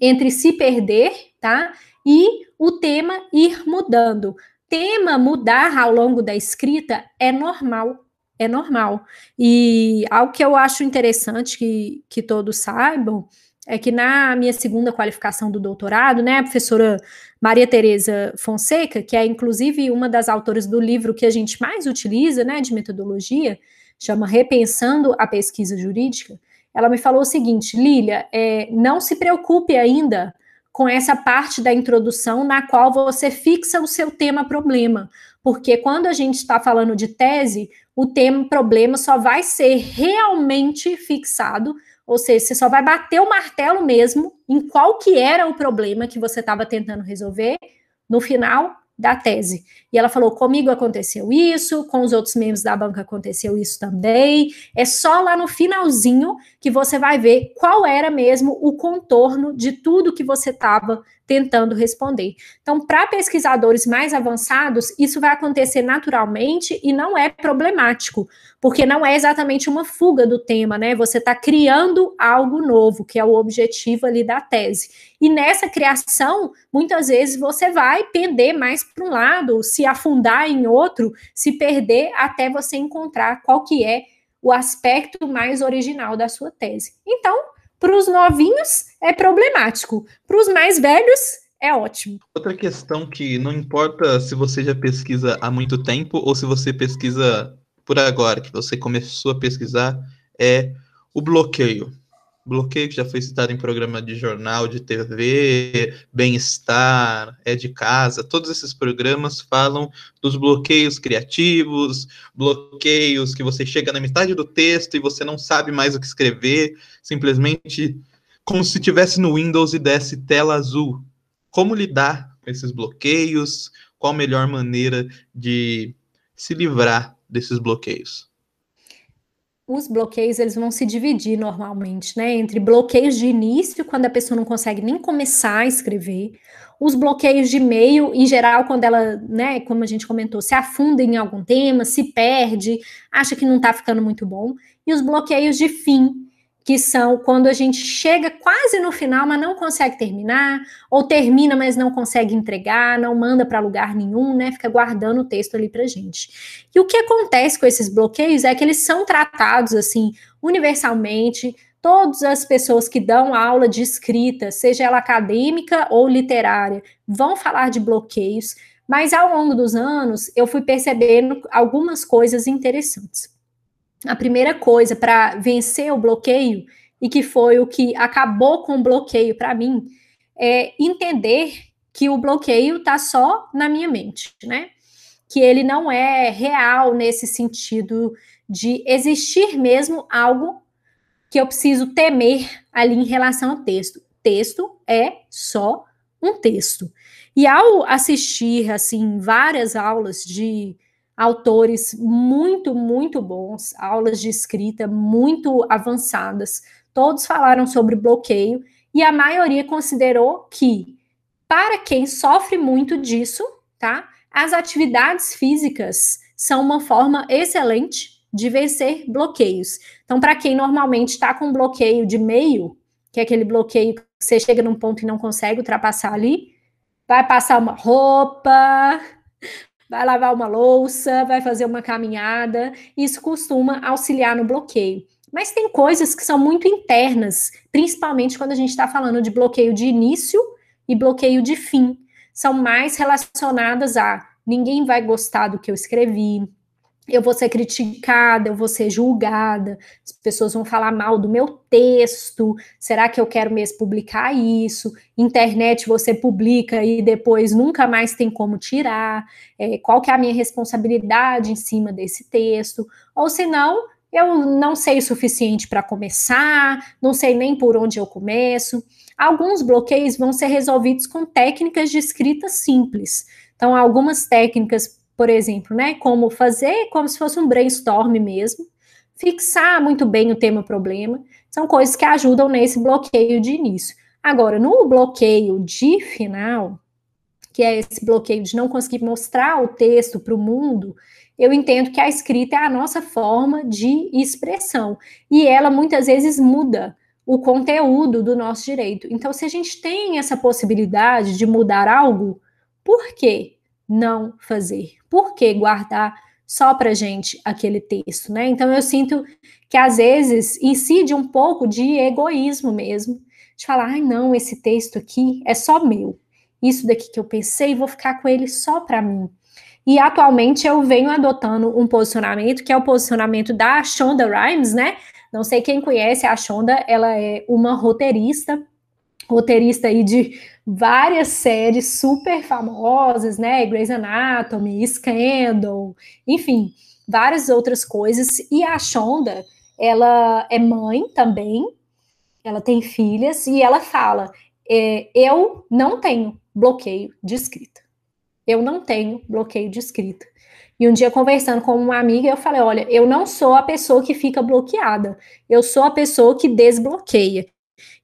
entre se perder, tá? E o tema ir mudando tema mudar ao longo da escrita é normal é normal. E algo que eu acho interessante que, que todos saibam é que na minha segunda qualificação do doutorado, né, a professora Maria Tereza Fonseca, que é inclusive uma das autoras do livro que a gente mais utiliza, né, de metodologia, chama Repensando a Pesquisa Jurídica, ela me falou o seguinte, Lília, é, não se preocupe ainda com essa parte da introdução na qual você fixa o seu tema problema, porque quando a gente está falando de tese, o tema problema só vai ser realmente fixado, ou seja, você só vai bater o martelo mesmo em qual que era o problema que você estava tentando resolver no final da tese. E ela falou: comigo aconteceu isso, com os outros membros da banca aconteceu isso também. É só lá no finalzinho que você vai ver qual era mesmo o contorno de tudo que você estava tentando responder. Então, para pesquisadores mais avançados, isso vai acontecer naturalmente e não é problemático, porque não é exatamente uma fuga do tema, né? Você está criando algo novo, que é o objetivo ali da tese. E nessa criação, muitas vezes você vai pender mais para um lado, se afundar em outro, se perder até você encontrar qual que é o aspecto mais original da sua tese. Então, Para os novinhos é problemático, para os mais velhos é ótimo.
Outra questão que não importa se você já pesquisa há muito tempo ou se você pesquisa por agora, que você começou a pesquisar, é o bloqueio. Bloqueio que já foi citado em programa de jornal, de TV, bem-estar, é de casa, todos esses programas falam dos bloqueios criativos, bloqueios que você chega na metade do texto e você não sabe mais o que escrever, simplesmente como se tivesse no Windows e desse tela azul. Como lidar com esses bloqueios? Qual a melhor maneira de se livrar desses bloqueios?
Os bloqueios eles vão se dividir normalmente, né, entre bloqueios de início, quando a pessoa não consegue nem começar a escrever, os bloqueios de meio, em geral, quando ela, né, como a gente comentou, se afunda em algum tema, se perde, acha que não está ficando muito bom, e os bloqueios de fim, que são quando a gente chega quase no final, mas não consegue terminar, ou termina, mas não consegue entregar, não manda para lugar nenhum, né? Fica guardando o texto ali para gente. E o que acontece com esses bloqueios é que eles são tratados assim universalmente. Todas as pessoas que dão aula de escrita, seja ela acadêmica ou literária, vão falar de bloqueios, mas ao longo dos anos eu fui percebendo algumas coisas interessantes a primeira coisa para vencer o bloqueio, e que foi o que acabou com o bloqueio para mim, é entender que o bloqueio está só na minha mente, né? Que ele não é real nesse sentido de existir mesmo algo que eu preciso temer ali em relação ao texto. Texto é só um texto. E ao assistir assim várias aulas de autores muito, muito bons, aulas de escrita muito avançadas. Todos falaram sobre bloqueio e a maioria considerou que, para quem sofre muito disso, tá? As atividades físicas são uma forma excelente de vencer bloqueios. Então, para quem normalmente está com bloqueio de meio, que é aquele bloqueio que você chega num ponto e não consegue ultrapassar ali, vai passar uma roupa, vai lavar uma louça, vai fazer uma caminhada, isso costuma auxiliar no bloqueio. Mas tem coisas que são muito internas, principalmente quando a gente está falando de bloqueio de início e bloqueio de fim. São mais relacionadas a ninguém vai gostar do que eu escrevi, eu vou ser criticada, eu vou ser julgada, as pessoas vão falar mal do meu texto, será que eu quero mesmo publicar isso? Internet você publica e depois nunca mais tem como tirar, é, qual que é a minha responsabilidade em cima desse texto? Ou se não, eu não sei o suficiente para começar, não sei nem por onde eu começo. Alguns bloqueios vão ser resolvidos com técnicas de escrita simples. Então, algumas técnicas por exemplo, né? Como fazer como se fosse um brainstorm mesmo, fixar muito bem o tema problema, são coisas que ajudam nesse bloqueio de início. Agora, no bloqueio de final, que é esse bloqueio de não conseguir mostrar o texto para o mundo, eu entendo que a escrita é a nossa forma de expressão e ela muitas vezes muda o conteúdo do nosso direito. Então, se a gente tem essa possibilidade de mudar algo, por quê? Não fazer? Por que guardar só para gente aquele texto, né? Então eu sinto que às vezes incide um pouco de egoísmo mesmo, de falar, ai não, esse texto aqui é só meu. Isso daqui que eu pensei, vou ficar com ele só para mim. E atualmente eu venho adotando um posicionamento que é o posicionamento da Shonda Rhimes, né? Não sei quem conhece a Shonda, ela é uma roteirista roteirista aí de várias séries super famosas, né? Grey's Anatomy, Scandal, enfim, várias outras coisas. E a Shonda, ela é mãe também, ela tem filhas e ela fala: é, eu não tenho bloqueio de escrita. Eu não tenho bloqueio de escrita. E um dia, conversando com uma amiga, eu falei: olha, eu não sou a pessoa que fica bloqueada, eu sou a pessoa que desbloqueia.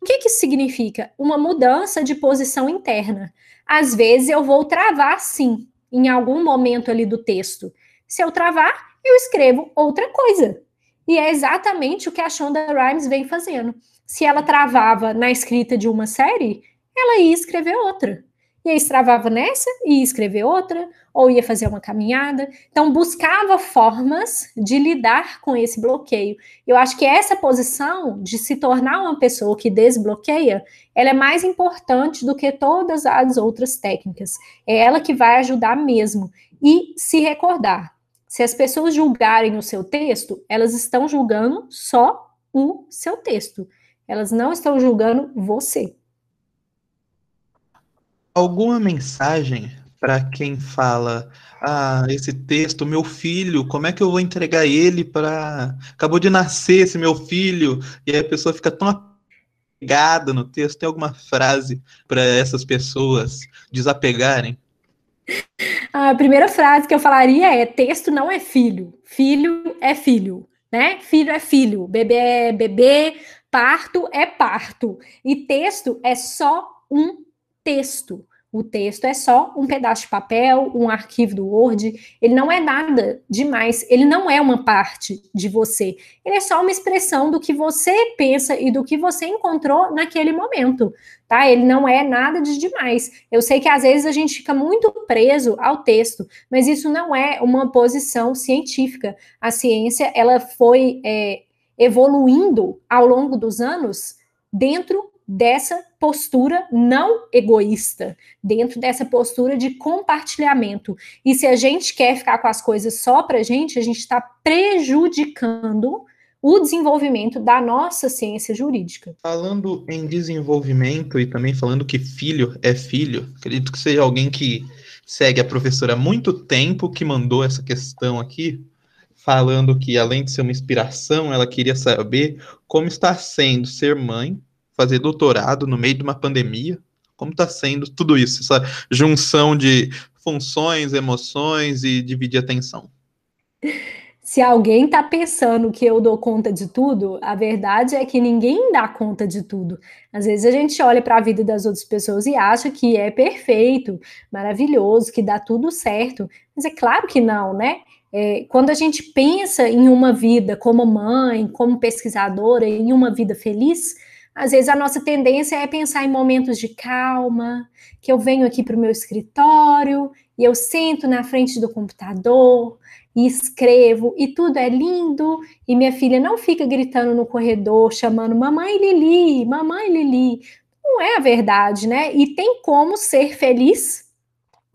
O que, que isso significa? Uma mudança de posição interna. Às vezes eu vou travar sim, em algum momento ali do texto. Se eu travar, eu escrevo outra coisa. E é exatamente o que a Shonda Rhimes vem fazendo. Se ela travava na escrita de uma série, ela ia escrever outra. E aí estravava nessa e ia escrever outra, ou ia fazer uma caminhada. Então, buscava formas de lidar com esse bloqueio. Eu acho que essa posição de se tornar uma pessoa que desbloqueia, ela é mais importante do que todas as outras técnicas. É ela que vai ajudar mesmo. E se recordar, se as pessoas julgarem o seu texto, elas estão julgando só o seu texto. Elas não estão julgando você
alguma mensagem para quem fala: ah, esse texto, meu filho, como é que eu vou entregar ele para. Acabou de nascer esse meu filho, e aí a pessoa fica tão apegada no texto. Tem alguma frase para essas pessoas desapegarem?
A primeira frase que eu falaria é: texto não é filho, filho é filho, né? Filho é filho, bebê é bebê, parto é parto, e texto é só um texto. O texto é só um pedaço de papel, um arquivo do Word, ele não é nada demais, ele não é uma parte de você. Ele é só uma expressão do que você pensa e do que você encontrou naquele momento, tá? Ele não é nada de demais. Eu sei que às vezes a gente fica muito preso ao texto, mas isso não é uma posição científica. A ciência, ela foi é, evoluindo ao longo dos anos dentro dessa postura não egoísta, dentro dessa postura de compartilhamento. E se a gente quer ficar com as coisas só para a gente, a gente está prejudicando o desenvolvimento da nossa ciência jurídica.
Falando em desenvolvimento e também falando que filho é filho, acredito que seja alguém que segue a professora há muito tempo que mandou essa questão aqui, falando que além de ser uma inspiração, ela queria saber como está sendo ser mãe fazer doutorado no meio de uma pandemia. Como está sendo tudo isso, essa junção de funções, emoções e dividir atenção?
Se alguém está pensando que eu dou conta de tudo, a verdade é que ninguém dá conta de tudo. Às vezes a gente olha para a vida das outras pessoas e acha que é perfeito, maravilhoso, que dá tudo certo. Mas é claro que não, né? É, quando a gente pensa em uma vida como mãe, como pesquisadora, em uma vida feliz, às vezes a nossa tendência é pensar em momentos de calma, que eu venho aqui para o meu escritório e eu sento na frente do computador e escrevo e tudo é lindo e minha filha não fica gritando no corredor chamando mamãe Lili, mamãe Lili. Não é a verdade, né? E tem como ser feliz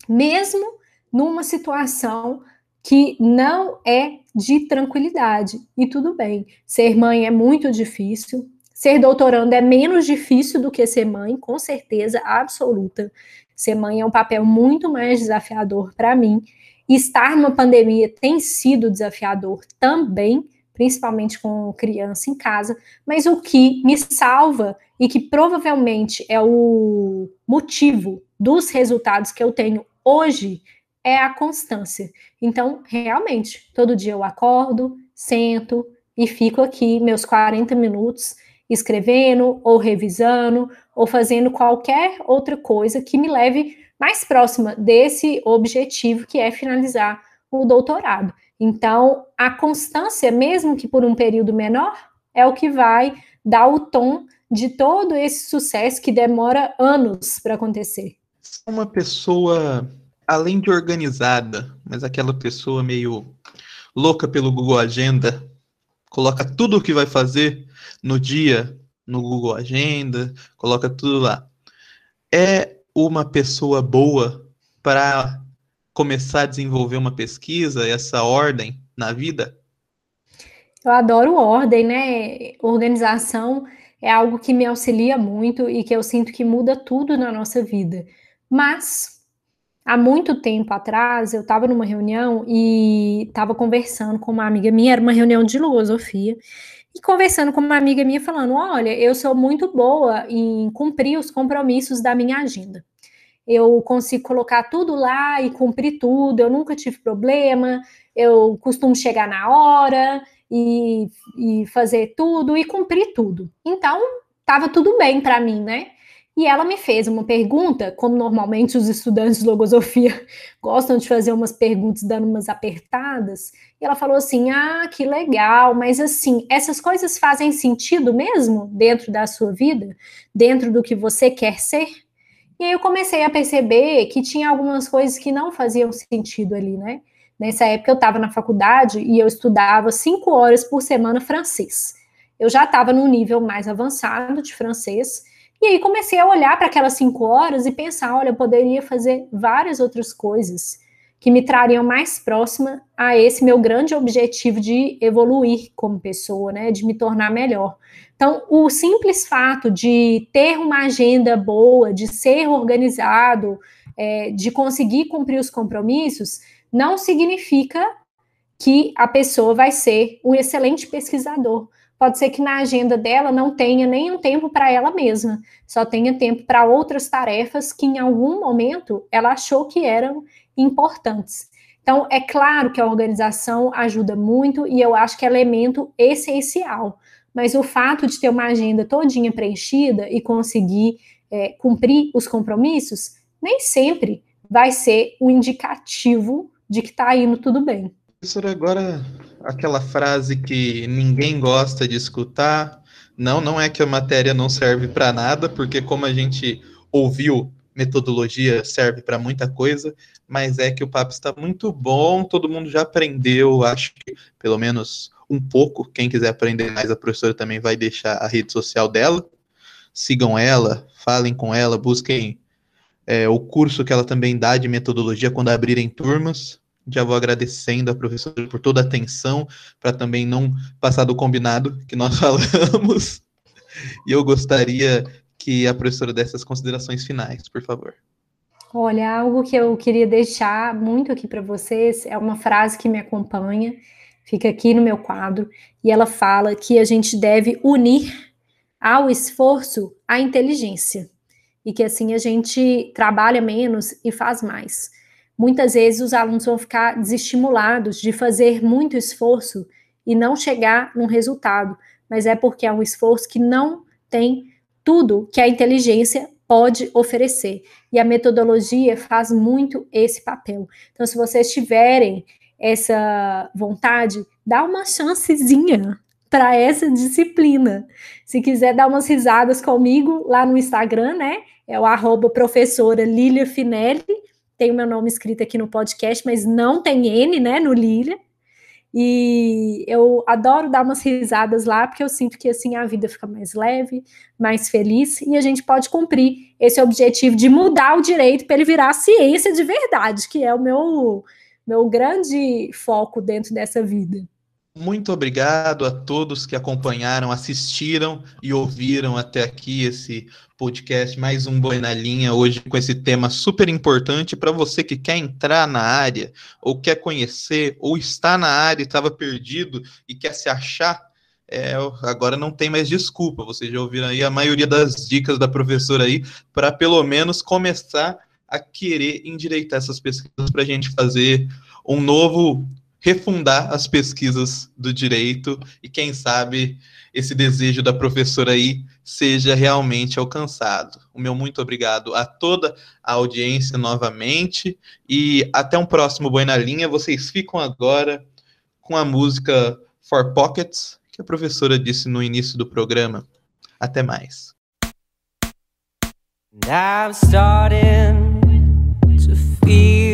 mesmo numa situação que não é de tranquilidade. E tudo bem. Ser mãe é muito difícil, Ser doutorando é menos difícil do que ser mãe, com certeza absoluta. Ser mãe é um papel muito mais desafiador para mim. Estar numa pandemia tem sido desafiador também, principalmente com criança em casa. Mas o que me salva e que provavelmente é o motivo dos resultados que eu tenho hoje é a constância. Então, realmente, todo dia eu acordo, sento e fico aqui meus 40 minutos escrevendo ou revisando ou fazendo qualquer outra coisa que me leve mais próxima desse objetivo que é finalizar o doutorado. Então, a constância, mesmo que por um período menor, é o que vai dar o tom de todo esse sucesso que demora anos para acontecer.
Uma pessoa, além de organizada, mas aquela pessoa meio louca pelo Google Agenda, coloca tudo o que vai fazer no dia no Google Agenda, coloca tudo lá. É uma pessoa boa para começar a desenvolver uma pesquisa, essa ordem na vida?
Eu adoro ordem, né? Organização é algo que me auxilia muito e que eu sinto que muda tudo na nossa vida. Mas há muito tempo atrás eu estava numa reunião e estava conversando com uma amiga minha, era uma reunião de filosofia, e conversando com uma amiga minha, falando: olha, eu sou muito boa em cumprir os compromissos da minha agenda. Eu consigo colocar tudo lá e cumprir tudo, eu nunca tive problema, eu costumo chegar na hora e, e fazer tudo e cumprir tudo. Então, estava tudo bem para mim, né? E ela me fez uma pergunta, como normalmente os estudantes de logosofia gostam de fazer umas perguntas dando umas apertadas. E ela falou assim: "Ah, que legal, mas assim, essas coisas fazem sentido mesmo dentro da sua vida, dentro do que você quer ser?" E aí eu comecei a perceber que tinha algumas coisas que não faziam sentido ali, né? Nessa época eu estava na faculdade e eu estudava cinco horas por semana francês. Eu já estava num nível mais avançado de francês, e aí comecei a olhar para aquelas cinco horas e pensar: olha, eu poderia fazer várias outras coisas que me trariam mais próxima a esse meu grande objetivo de evoluir como pessoa, né, de me tornar melhor. Então, o simples fato de ter uma agenda boa, de ser organizado, é, de conseguir cumprir os compromissos, não significa que a pessoa vai ser um excelente pesquisador. Pode ser que na agenda dela não tenha nenhum tempo para ela mesma, só tenha tempo para outras tarefas que em algum momento ela achou que eram importantes. Então, é claro que a organização ajuda muito e eu acho que é elemento essencial. Mas o fato de ter uma agenda todinha preenchida e conseguir é, cumprir os compromissos, nem sempre vai ser o indicativo de que está indo tudo bem.
Professor, agora aquela frase que ninguém gosta de escutar. Não, não é que a matéria não serve para nada, porque como a gente ouviu, metodologia serve para muita coisa, mas é que o papo está muito bom, todo mundo já aprendeu, acho que pelo menos um pouco. Quem quiser aprender mais, a professora também vai deixar a rede social dela. Sigam ela, falem com ela, busquem é, o curso que ela também dá de metodologia quando abrirem turmas. Já vou agradecendo a professora por toda a atenção, para também não passar do combinado que nós falamos. E eu gostaria que a professora desse as considerações finais, por favor.
Olha, algo que eu queria deixar muito aqui para vocês é uma frase que me acompanha, fica aqui no meu quadro, e ela fala que a gente deve unir ao esforço a inteligência, e que assim a gente trabalha menos e faz mais. Muitas vezes os alunos vão ficar desestimulados de fazer muito esforço e não chegar num resultado, mas é porque é um esforço que não tem tudo que a inteligência pode oferecer. E a metodologia faz muito esse papel. Então, se vocês tiverem essa vontade, dá uma chancezinha para essa disciplina. Se quiser dar umas risadas comigo lá no Instagram, né? É o arroba professora Lilia Finelli, tem o meu nome escrito aqui no podcast, mas não tem N, né, no Lília. E eu adoro dar umas risadas lá, porque eu sinto que assim a vida fica mais leve, mais feliz, e a gente pode cumprir esse objetivo de mudar o direito para ele virar ciência de verdade, que é o meu, meu grande foco dentro dessa vida.
Muito obrigado a todos que acompanharam, assistiram e ouviram até aqui esse podcast, mais um Boi na Linha, hoje com esse tema super importante para você que quer entrar na área, ou quer conhecer, ou está na área e estava perdido e quer se achar. É, agora não tem mais desculpa, vocês já ouviram aí a maioria das dicas da professora aí, para pelo menos começar a querer endireitar essas pesquisas para a gente fazer um novo refundar as pesquisas do direito e, quem sabe, esse desejo da professora aí seja realmente alcançado. O meu muito obrigado a toda a audiência novamente e até um próximo Boi na Linha. Vocês ficam agora com a música For Pockets, que a professora disse no início do programa. Até mais. I'm starting to feel